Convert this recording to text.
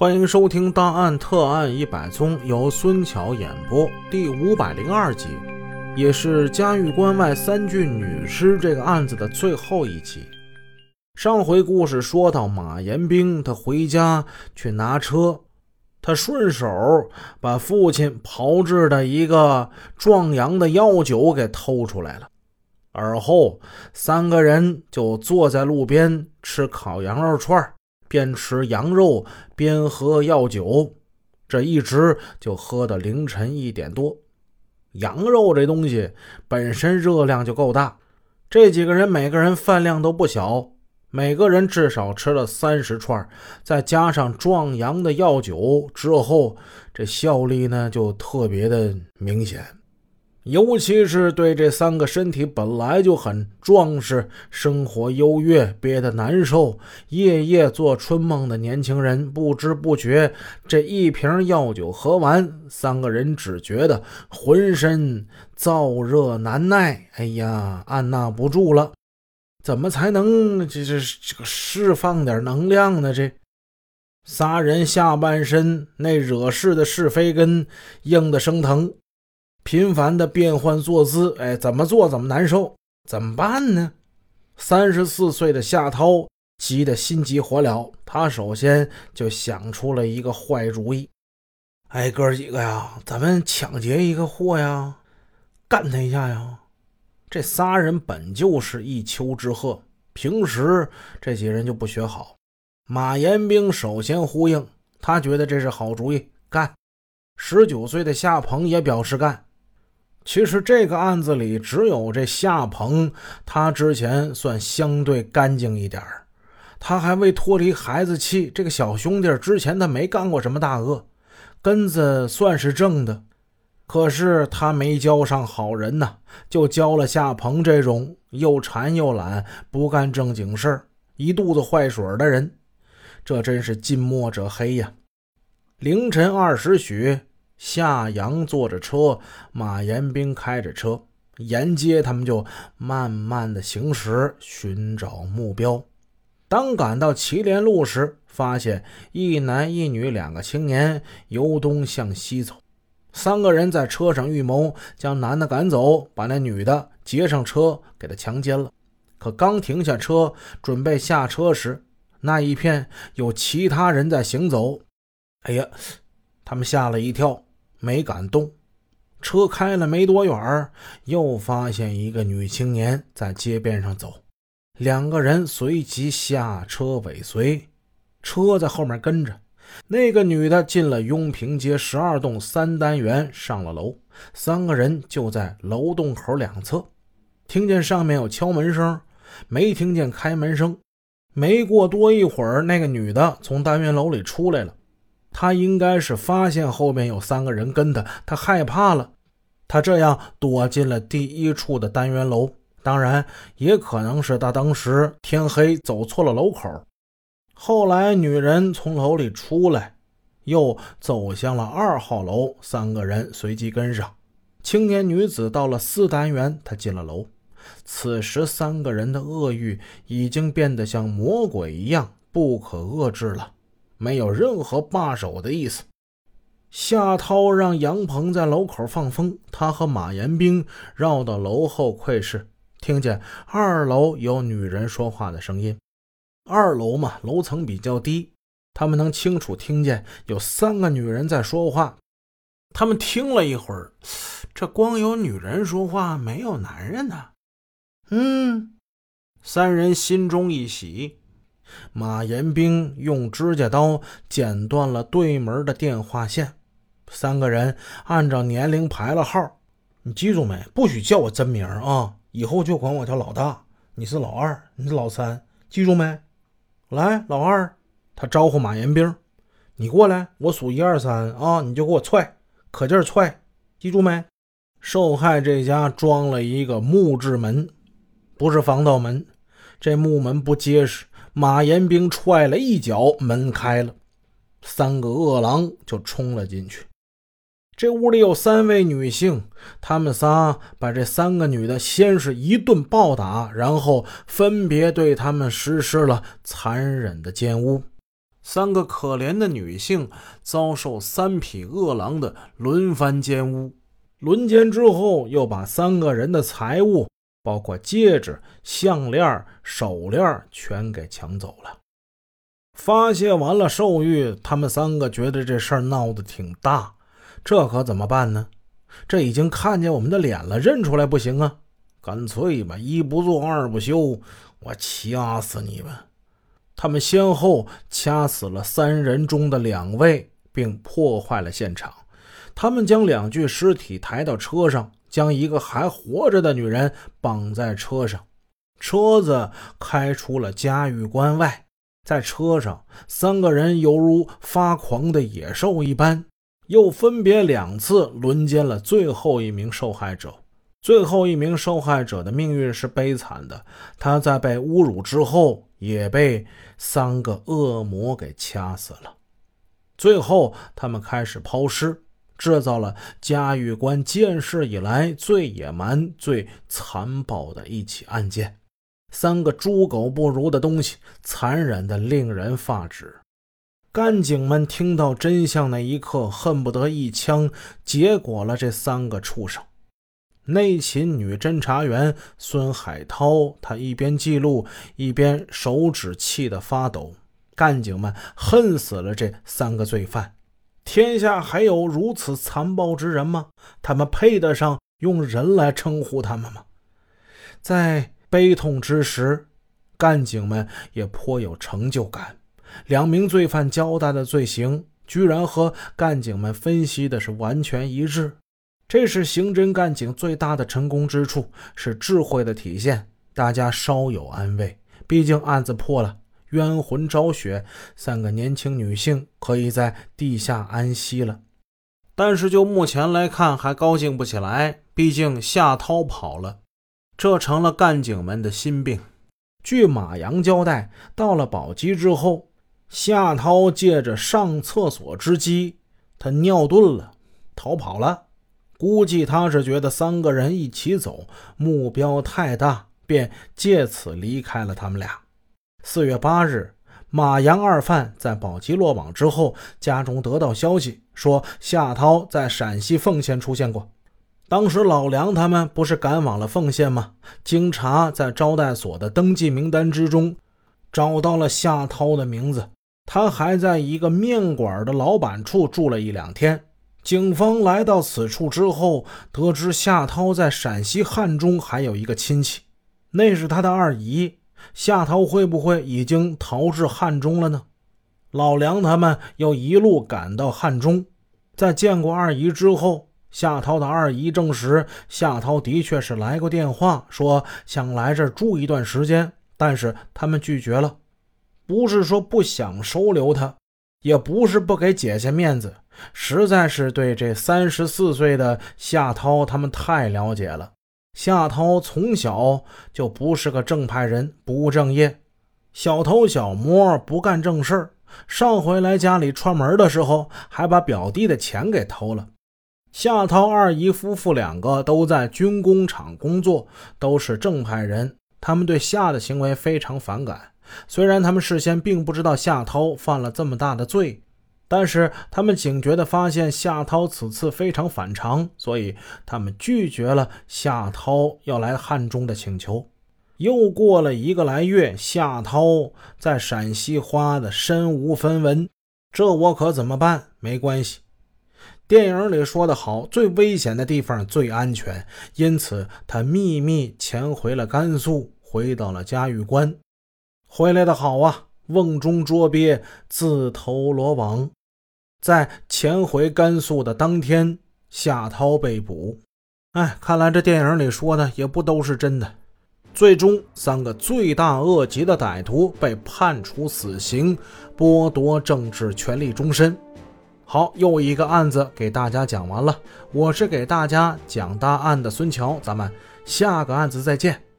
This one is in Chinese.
欢迎收听《大案特案一百宗》，由孙桥演播，第五百零二集，也是嘉峪关外三郡女尸这个案子的最后一集。上回故事说到，马延兵他回家去拿车，他顺手把父亲炮制的一个壮阳的药酒给偷出来了。而后，三个人就坐在路边吃烤羊肉串儿边吃羊肉边喝药酒，这一直就喝到凌晨一点多。羊肉这东西本身热量就够大，这几个人每个人饭量都不小，每个人至少吃了三十串，再加上壮阳的药酒之后，这效力呢就特别的明显。尤其是对这三个身体本来就很壮实、生活优越、憋得难受、夜夜做春梦的年轻人，不知不觉这一瓶药酒喝完，三个人只觉得浑身燥热难耐。哎呀，按捺不住了，怎么才能这这这个释放点能量呢？这仨人下半身那惹事的是非根硬得生疼。频繁的变换坐姿，哎，怎么做怎么难受，怎么办呢？三十四岁的夏涛急得心急火燎，他首先就想出了一个坏主意。哎，哥几个呀，咱们抢劫一个货呀，干他一下呀！这仨人本就是一丘之貉，平时这几人就不学好。马延兵首先呼应，他觉得这是好主意，干。十九岁的夏鹏也表示干。其实这个案子里，只有这夏鹏，他之前算相对干净一点他还未脱离孩子气。这个小兄弟之前他没干过什么大恶，根子算是正的。可是他没交上好人呐，就交了夏鹏这种又馋又懒、不干正经事、一肚子坏水的人。这真是近墨者黑呀！凌晨二时许。夏阳坐着车，马延兵开着车，沿街他们就慢慢的行驶，寻找目标。当赶到祁连路时，发现一男一女两个青年由东向西走，三个人在车上预谋将男的赶走，把那女的劫上车，给他强奸了。可刚停下车准备下车时，那一片有其他人在行走。哎呀，他们吓了一跳。没敢动，车开了没多远，又发现一个女青年在街边上走，两个人随即下车尾随，车在后面跟着。那个女的进了雍平街十二栋三单元，上了楼，三个人就在楼洞口两侧，听见上面有敲门声，没听见开门声。没过多一会儿，那个女的从单元楼里出来了。他应该是发现后面有三个人跟他，他害怕了，他这样躲进了第一处的单元楼。当然，也可能是他当时天黑走错了楼口。后来，女人从楼里出来，又走向了二号楼，三个人随即跟上。青年女子到了四单元，她进了楼。此时，三个人的恶欲已经变得像魔鬼一样不可遏制了。没有任何罢手的意思。夏涛让杨鹏在楼口放风，他和马延兵绕到楼后窥视，听见二楼有女人说话的声音。二楼嘛，楼层比较低，他们能清楚听见有三个女人在说话。他们听了一会儿，这光有女人说话，没有男人呢。嗯，三人心中一喜。马延兵用指甲刀剪断了对门的电话线，三个人按照年龄排了号。你记住没？不许叫我真名啊！以后就管我叫老大。你是老二，你是老三，记住没？来，老二，他招呼马延兵：“你过来，我数一二三啊，你就给我踹，可劲儿踹，记住没？”受害这家装了一个木质门，不是防盗门，这木门不结实。马延兵踹了一脚，门开了，三个恶狼就冲了进去。这屋里有三位女性，他们仨把这三个女的先是一顿暴打，然后分别对他们实施了残忍的奸污。三个可怜的女性遭受三匹恶狼的轮番奸污，轮奸之后，又把三个人的财物，包括戒指、项链、手链，全给抢走了。发泄完了兽欲，他们三个觉得这事儿闹得挺大，这可怎么办呢？这已经看见我们的脸了，认出来不行啊！干脆吧，一不做二不休，我掐死你们！他们先后掐死了三人中的两位，并破坏了现场。他们将两具尸体抬到车上，将一个还活着的女人绑在车上。车子开出了嘉峪关外。在车上，三个人犹如发狂的野兽一般，又分别两次轮奸了最后一名受害者。最后一名受害者的命运是悲惨的，他在被侮辱之后，也被三个恶魔给掐死了。最后，他们开始抛尸，制造了嘉峪关建市以来最野蛮、最残暴的一起案件。三个猪狗不如的东西，残忍的令人发指。干警们听到真相那一刻，恨不得一枪结果了这三个畜生。内勤女侦查员孙海涛，他一边记录，一边手指气得发抖。干警们恨死了这三个罪犯。天下还有如此残暴之人吗？他们配得上用人来称呼他们吗？在。悲痛之时，干警们也颇有成就感。两名罪犯交代的罪行，居然和干警们分析的是完全一致。这是刑侦干警最大的成功之处，是智慧的体现。大家稍有安慰，毕竟案子破了，冤魂昭雪，三个年轻女性可以在地下安息了。但是就目前来看，还高兴不起来，毕竟夏涛跑了。这成了干警们的心病。据马阳交代，到了宝鸡之后，夏涛借着上厕所之机，他尿遁了，逃跑了。估计他是觉得三个人一起走，目标太大，便借此离开了他们俩。四月八日，马阳二犯在宝鸡落网之后，家中得到消息说夏涛在陕西凤县出现过。当时老梁他们不是赶往了凤县吗？经查，在招待所的登记名单之中，找到了夏涛的名字。他还在一个面馆的老板处住了一两天。警方来到此处之后，得知夏涛在陕西汉中还有一个亲戚，那是他的二姨。夏涛会不会已经逃至汉中了呢？老梁他们又一路赶到汉中，在见过二姨之后。夏涛的二姨证实，夏涛的确是来过电话，说想来这儿住一段时间，但是他们拒绝了。不是说不想收留他，也不是不给姐姐面子，实在是对这三十四岁的夏涛他们太了解了。夏涛从小就不是个正派人，不务正业，小偷小摸，不干正事儿。上回来家里串门的时候，还把表弟的钱给偷了。夏涛二姨夫妇两个都在军工厂工作，都是正派人。他们对夏的行为非常反感。虽然他们事先并不知道夏涛犯了这么大的罪，但是他们警觉地发现夏涛此次非常反常，所以他们拒绝了夏涛要来汉中的请求。又过了一个来月，夏涛在陕西花的身无分文，这我可怎么办？没关系。电影里说的好，最危险的地方最安全，因此他秘密潜回了甘肃，回到了嘉峪关。回来的好啊，瓮中捉鳖，自投罗网。在潜回甘肃的当天，夏涛被捕。哎，看来这电影里说的也不都是真的。最终，三个罪大恶极的歹徒被判处死刑，剥夺政治权利终身。好，又一个案子给大家讲完了。我是给大家讲大案的孙桥，咱们下个案子再见。